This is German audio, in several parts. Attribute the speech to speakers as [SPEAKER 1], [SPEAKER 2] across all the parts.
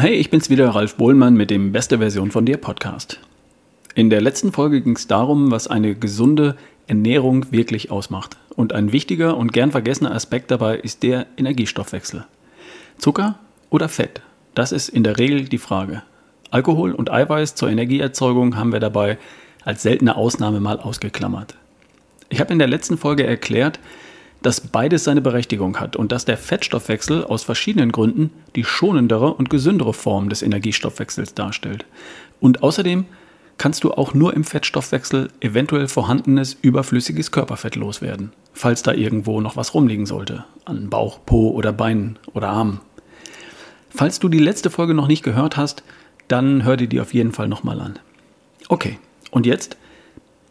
[SPEAKER 1] Hey, ich bin's wieder, Ralf Bohlmann mit dem Beste Version von dir Podcast. In der letzten Folge ging es darum, was eine gesunde Ernährung wirklich ausmacht. Und ein wichtiger und gern vergessener Aspekt dabei ist der Energiestoffwechsel. Zucker oder Fett? Das ist in der Regel die Frage. Alkohol und Eiweiß zur Energieerzeugung haben wir dabei als seltene Ausnahme mal ausgeklammert. Ich habe in der letzten Folge erklärt, dass beides seine Berechtigung hat und dass der Fettstoffwechsel aus verschiedenen Gründen die schonendere und gesündere Form des Energiestoffwechsels darstellt. Und außerdem kannst du auch nur im Fettstoffwechsel eventuell vorhandenes überflüssiges Körperfett loswerden, falls da irgendwo noch was rumliegen sollte, an Bauch, Po oder Beinen oder Armen. Falls du die letzte Folge noch nicht gehört hast, dann hör dir die auf jeden Fall nochmal an. Okay, und jetzt,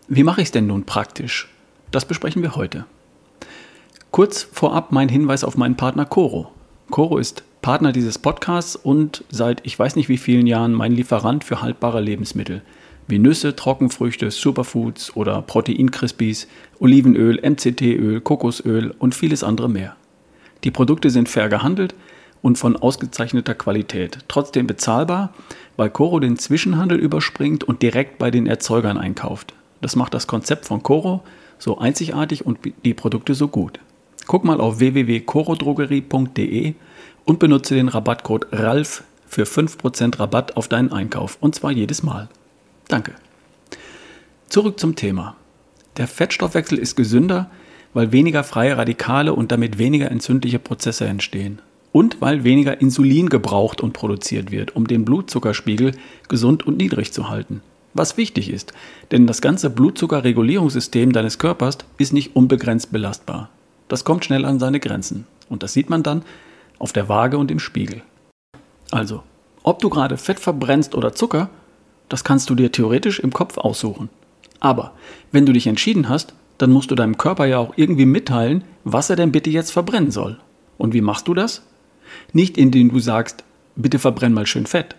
[SPEAKER 1] wie mache ich es denn nun praktisch? Das besprechen wir heute. Kurz vorab mein Hinweis auf meinen Partner Coro. Coro ist Partner dieses Podcasts und seit ich weiß nicht wie vielen Jahren mein Lieferant für haltbare Lebensmittel wie Nüsse, Trockenfrüchte, Superfoods oder Proteinkrispies, Olivenöl, MCT-Öl, Kokosöl und vieles andere mehr. Die Produkte sind fair gehandelt und von ausgezeichneter Qualität, trotzdem bezahlbar, weil Coro den Zwischenhandel überspringt und direkt bei den Erzeugern einkauft. Das macht das Konzept von Coro so einzigartig und die Produkte so gut. Guck mal auf www.corodrogerie.de und benutze den Rabattcode RALF für 5% Rabatt auf deinen Einkauf und zwar jedes Mal. Danke. Zurück zum Thema. Der Fettstoffwechsel ist gesünder, weil weniger freie Radikale und damit weniger entzündliche Prozesse entstehen. Und weil weniger Insulin gebraucht und produziert wird, um den Blutzuckerspiegel gesund und niedrig zu halten. Was wichtig ist, denn das ganze Blutzuckerregulierungssystem deines Körpers ist nicht unbegrenzt belastbar. Das kommt schnell an seine Grenzen. Und das sieht man dann auf der Waage und im Spiegel. Also, ob du gerade Fett verbrennst oder Zucker, das kannst du dir theoretisch im Kopf aussuchen. Aber wenn du dich entschieden hast, dann musst du deinem Körper ja auch irgendwie mitteilen, was er denn bitte jetzt verbrennen soll. Und wie machst du das? Nicht indem du sagst, bitte verbrenn mal schön Fett.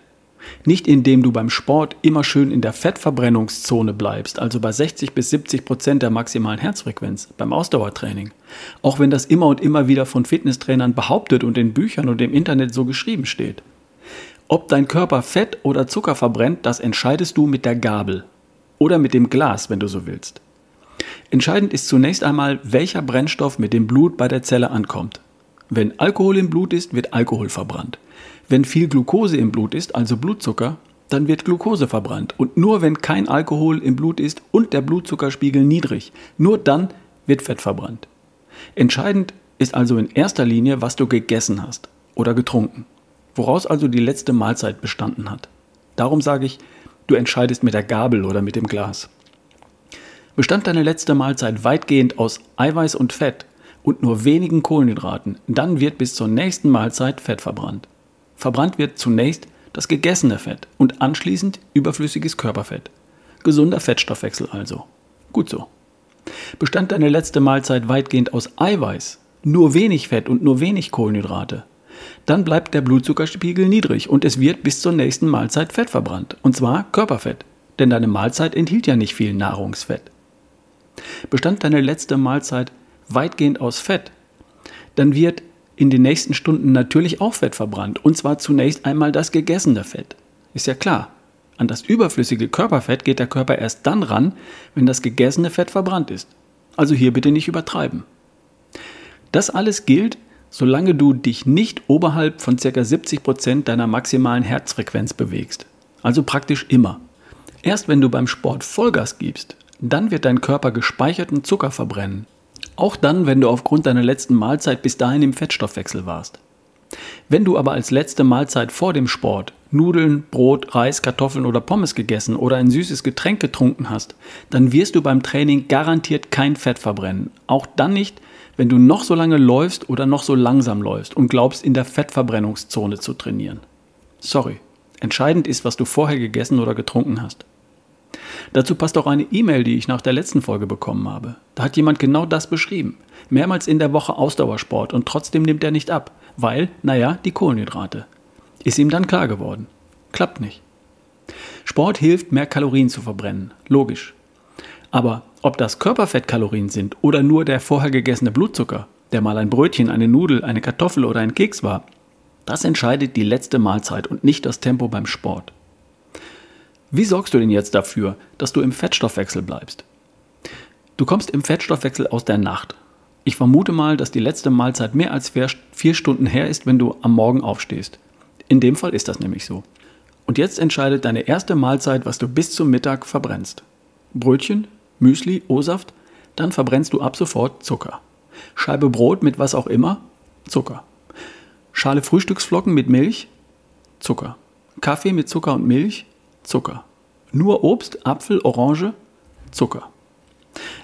[SPEAKER 1] Nicht indem du beim Sport immer schön in der Fettverbrennungszone bleibst, also bei 60 bis 70 Prozent der maximalen Herzfrequenz beim Ausdauertraining. Auch wenn das immer und immer wieder von Fitnesstrainern behauptet und in Büchern und im Internet so geschrieben steht. Ob dein Körper Fett oder Zucker verbrennt, das entscheidest du mit der Gabel oder mit dem Glas, wenn du so willst. Entscheidend ist zunächst einmal, welcher Brennstoff mit dem Blut bei der Zelle ankommt. Wenn Alkohol im Blut ist, wird Alkohol verbrannt. Wenn viel Glucose im Blut ist, also Blutzucker, dann wird Glucose verbrannt. Und nur wenn kein Alkohol im Blut ist und der Blutzuckerspiegel niedrig, nur dann wird Fett verbrannt. Entscheidend ist also in erster Linie, was du gegessen hast oder getrunken woraus also die letzte Mahlzeit bestanden hat. Darum sage ich, du entscheidest mit der Gabel oder mit dem Glas. Bestand deine letzte Mahlzeit weitgehend aus Eiweiß und Fett und nur wenigen Kohlenhydraten, dann wird bis zur nächsten Mahlzeit Fett verbrannt. Verbrannt wird zunächst das gegessene Fett und anschließend überflüssiges Körperfett. Gesunder Fettstoffwechsel also. Gut so. Bestand deine letzte Mahlzeit weitgehend aus Eiweiß, nur wenig Fett und nur wenig Kohlenhydrate, dann bleibt der Blutzuckerspiegel niedrig und es wird bis zur nächsten Mahlzeit Fett verbrannt. Und zwar Körperfett. Denn deine Mahlzeit enthielt ja nicht viel Nahrungsfett. Bestand deine letzte Mahlzeit weitgehend aus Fett, dann wird in den nächsten Stunden natürlich auch Fett verbrannt. Und zwar zunächst einmal das gegessene Fett. Ist ja klar. An das überflüssige Körperfett geht der Körper erst dann ran, wenn das gegessene Fett verbrannt ist. Also hier bitte nicht übertreiben. Das alles gilt, solange du dich nicht oberhalb von ca. 70 Prozent deiner maximalen Herzfrequenz bewegst. Also praktisch immer. Erst wenn du beim Sport Vollgas gibst, dann wird dein Körper gespeicherten Zucker verbrennen. Auch dann, wenn du aufgrund deiner letzten Mahlzeit bis dahin im Fettstoffwechsel warst. Wenn du aber als letzte Mahlzeit vor dem Sport Nudeln, Brot, Reis, Kartoffeln oder Pommes gegessen oder ein süßes Getränk getrunken hast, dann wirst du beim Training garantiert kein Fett verbrennen. Auch dann nicht, wenn du noch so lange läufst oder noch so langsam läufst und glaubst, in der Fettverbrennungszone zu trainieren. Sorry, entscheidend ist, was du vorher gegessen oder getrunken hast. Dazu passt auch eine E-Mail, die ich nach der letzten Folge bekommen habe. Da hat jemand genau das beschrieben. Mehrmals in der Woche Ausdauersport und trotzdem nimmt er nicht ab, weil, naja, die Kohlenhydrate. Ist ihm dann klar geworden. Klappt nicht. Sport hilft, mehr Kalorien zu verbrennen. Logisch. Aber ob das Körperfettkalorien sind oder nur der vorher gegessene Blutzucker, der mal ein Brötchen, eine Nudel, eine Kartoffel oder ein Keks war, Das entscheidet die letzte Mahlzeit und nicht das Tempo beim Sport. Wie sorgst du denn jetzt dafür, dass du im Fettstoffwechsel bleibst? Du kommst im Fettstoffwechsel aus der Nacht. Ich vermute mal, dass die letzte Mahlzeit mehr als vier Stunden her ist, wenn du am Morgen aufstehst. In dem Fall ist das nämlich so. Und jetzt entscheidet deine erste Mahlzeit, was du bis zum Mittag verbrennst. Brötchen, Müsli, O-Saft, dann verbrennst du ab sofort Zucker. Scheibe Brot mit was auch immer, Zucker. Schale Frühstücksflocken mit Milch, Zucker. Kaffee mit Zucker und Milch, Zucker. Nur Obst, Apfel, Orange, Zucker.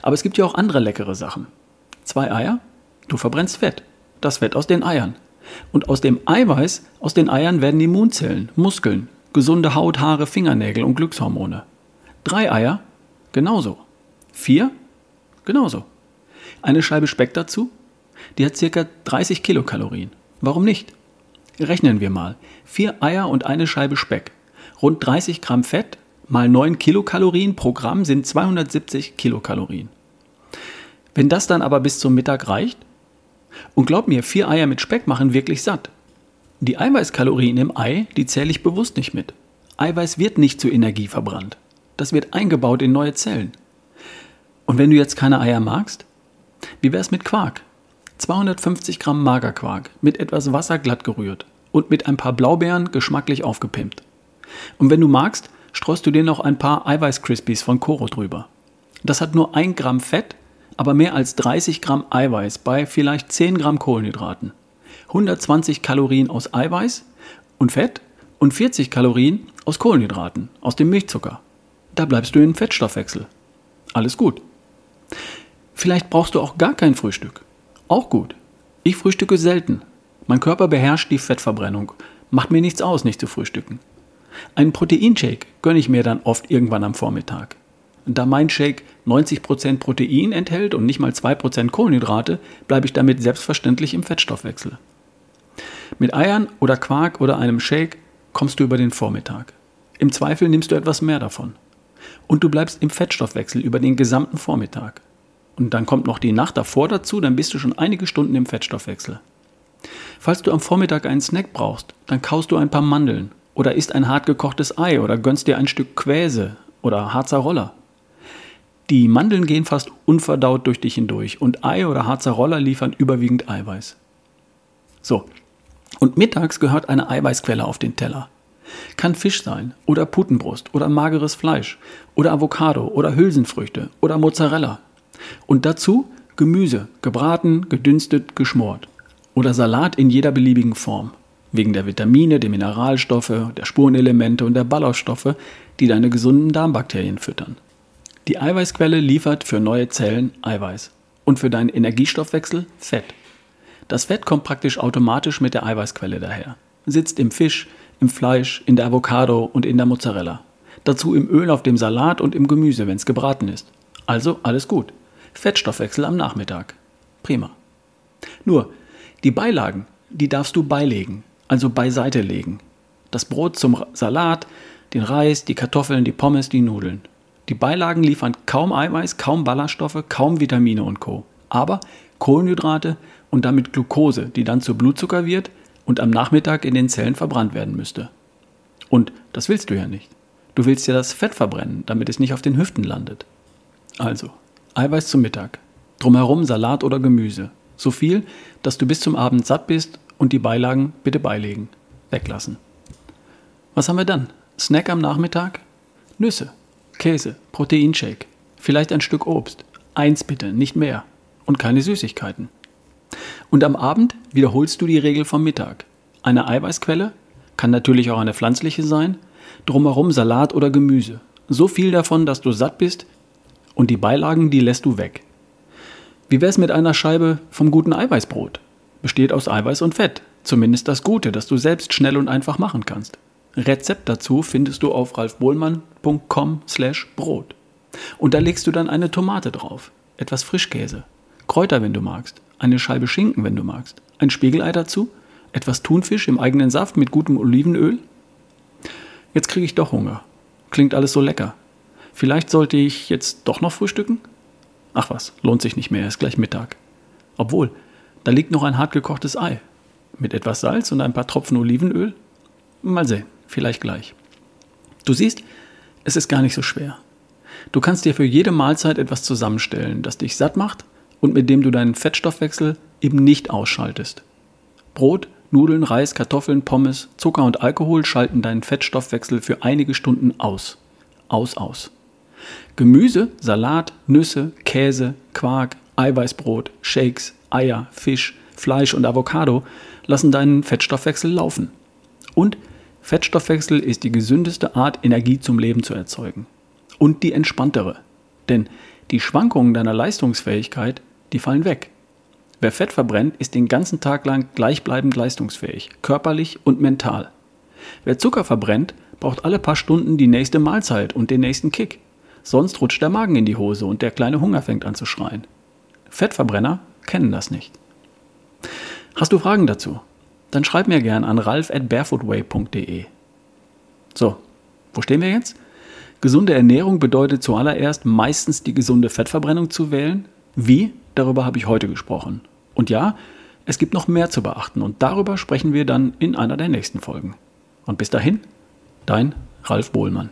[SPEAKER 1] Aber es gibt ja auch andere leckere Sachen. Zwei Eier, du verbrennst Fett. Das Fett aus den Eiern. Und aus dem Eiweiß, aus den Eiern werden Immunzellen, Muskeln, gesunde Haut, Haare, Fingernägel und Glückshormone. Drei Eier, genauso. Vier, genauso. Eine Scheibe Speck dazu, die hat circa 30 Kilokalorien. Warum nicht? Rechnen wir mal. Vier Eier und eine Scheibe Speck. Rund 30 Gramm Fett mal 9 Kilokalorien pro Gramm sind 270 Kilokalorien. Wenn das dann aber bis zum Mittag reicht, und glaub mir, vier Eier mit Speck machen wirklich satt. Die Eiweißkalorien im Ei, die zähle ich bewusst nicht mit. Eiweiß wird nicht zu Energie verbrannt. Das wird eingebaut in neue Zellen. Und wenn du jetzt keine Eier magst, wie wär's mit Quark? 250 Gramm Magerquark mit etwas Wasser glatt gerührt und mit ein paar Blaubeeren geschmacklich aufgepimpt. Und wenn du magst, streust du dir noch ein paar Eiweiß-Crispies von Koro drüber. Das hat nur 1 Gramm Fett, aber mehr als 30 Gramm Eiweiß bei vielleicht 10 Gramm Kohlenhydraten. 120 Kalorien aus Eiweiß und Fett und 40 Kalorien aus Kohlenhydraten, aus dem Milchzucker. Da bleibst du im Fettstoffwechsel. Alles gut. Vielleicht brauchst du auch gar kein Frühstück. Auch gut. Ich frühstücke selten. Mein Körper beherrscht die Fettverbrennung. Macht mir nichts aus, nicht zu frühstücken. Einen Proteinshake gönne ich mir dann oft irgendwann am Vormittag. Da mein Shake 90% Protein enthält und nicht mal 2% Kohlenhydrate, bleibe ich damit selbstverständlich im Fettstoffwechsel. Mit Eiern oder Quark oder einem Shake kommst du über den Vormittag. Im Zweifel nimmst du etwas mehr davon. Und du bleibst im Fettstoffwechsel über den gesamten Vormittag. Und dann kommt noch die Nacht davor dazu, dann bist du schon einige Stunden im Fettstoffwechsel. Falls du am Vormittag einen Snack brauchst, dann kaust du ein paar Mandeln oder isst ein hart gekochtes Ei oder gönnst dir ein Stück Quäse oder Harzer Roller. Die Mandeln gehen fast unverdaut durch dich hindurch und Ei oder Harzer Roller liefern überwiegend Eiweiß. So, und mittags gehört eine Eiweißquelle auf den Teller. Kann Fisch sein oder Putenbrust oder mageres Fleisch oder Avocado oder Hülsenfrüchte oder Mozzarella. Und dazu Gemüse, gebraten, gedünstet, geschmort. Oder Salat in jeder beliebigen Form. Wegen der Vitamine, der Mineralstoffe, der Spurenelemente und der Ballaststoffe, die deine gesunden Darmbakterien füttern. Die Eiweißquelle liefert für neue Zellen Eiweiß und für deinen Energiestoffwechsel Fett. Das Fett kommt praktisch automatisch mit der Eiweißquelle daher. Sitzt im Fisch, im Fleisch, in der Avocado und in der Mozzarella. Dazu im Öl auf dem Salat und im Gemüse, wenn es gebraten ist. Also alles gut. Fettstoffwechsel am Nachmittag. Prima. Nur, die Beilagen, die darfst du beilegen, also beiseite legen. Das Brot zum Salat, den Reis, die Kartoffeln, die Pommes, die Nudeln. Die Beilagen liefern kaum Eiweiß, kaum Ballaststoffe, kaum Vitamine und Co. Aber Kohlenhydrate und damit Glucose, die dann zu Blutzucker wird und am Nachmittag in den Zellen verbrannt werden müsste. Und das willst du ja nicht. Du willst ja das Fett verbrennen, damit es nicht auf den Hüften landet. Also, Eiweiß zum Mittag. Drumherum Salat oder Gemüse. So viel, dass du bis zum Abend satt bist und die Beilagen bitte beilegen. Weglassen. Was haben wir dann? Snack am Nachmittag? Nüsse, Käse, Proteinshake, vielleicht ein Stück Obst. Eins bitte, nicht mehr. Und keine Süßigkeiten. Und am Abend wiederholst du die Regel vom Mittag. Eine Eiweißquelle, kann natürlich auch eine pflanzliche sein, drumherum Salat oder Gemüse. So viel davon, dass du satt bist, und die Beilagen, die lässt du weg. Wie wär's mit einer Scheibe vom guten Eiweißbrot? Besteht aus Eiweiß und Fett. Zumindest das Gute, das du selbst schnell und einfach machen kannst. Rezept dazu findest du auf ralfbohlmann.com slash Brot. Und da legst du dann eine Tomate drauf, etwas Frischkäse, Kräuter, wenn du magst, eine Scheibe Schinken, wenn du magst, ein Spiegelei dazu, etwas Thunfisch im eigenen Saft mit gutem Olivenöl. Jetzt kriege ich doch Hunger. Klingt alles so lecker. Vielleicht sollte ich jetzt doch noch frühstücken? Ach was, lohnt sich nicht mehr, ist gleich Mittag. Obwohl, da liegt noch ein hart gekochtes Ei. Mit etwas Salz und ein paar Tropfen Olivenöl? Mal sehen, vielleicht gleich. Du siehst, es ist gar nicht so schwer. Du kannst dir für jede Mahlzeit etwas zusammenstellen, das dich satt macht und mit dem du deinen Fettstoffwechsel eben nicht ausschaltest. Brot, Nudeln, Reis, Kartoffeln, Pommes, Zucker und Alkohol schalten deinen Fettstoffwechsel für einige Stunden aus. Aus, aus. Gemüse, Salat, Nüsse, Käse, Quark, Eiweißbrot, Shakes, Eier, Fisch, Fleisch und Avocado lassen deinen Fettstoffwechsel laufen. Und Fettstoffwechsel ist die gesündeste Art, Energie zum Leben zu erzeugen. Und die entspanntere. Denn die Schwankungen deiner Leistungsfähigkeit, die fallen weg. Wer Fett verbrennt, ist den ganzen Tag lang gleichbleibend leistungsfähig, körperlich und mental. Wer Zucker verbrennt, braucht alle paar Stunden die nächste Mahlzeit und den nächsten Kick. Sonst rutscht der Magen in die Hose und der kleine Hunger fängt an zu schreien. Fettverbrenner kennen das nicht. Hast du Fragen dazu? Dann schreib mir gern an ralf at barefootway.de. So, wo stehen wir jetzt? Gesunde Ernährung bedeutet zuallererst meistens die gesunde Fettverbrennung zu wählen. Wie? Darüber habe ich heute gesprochen. Und ja, es gibt noch mehr zu beachten und darüber sprechen wir dann in einer der nächsten Folgen. Und bis dahin, dein Ralf Bohlmann.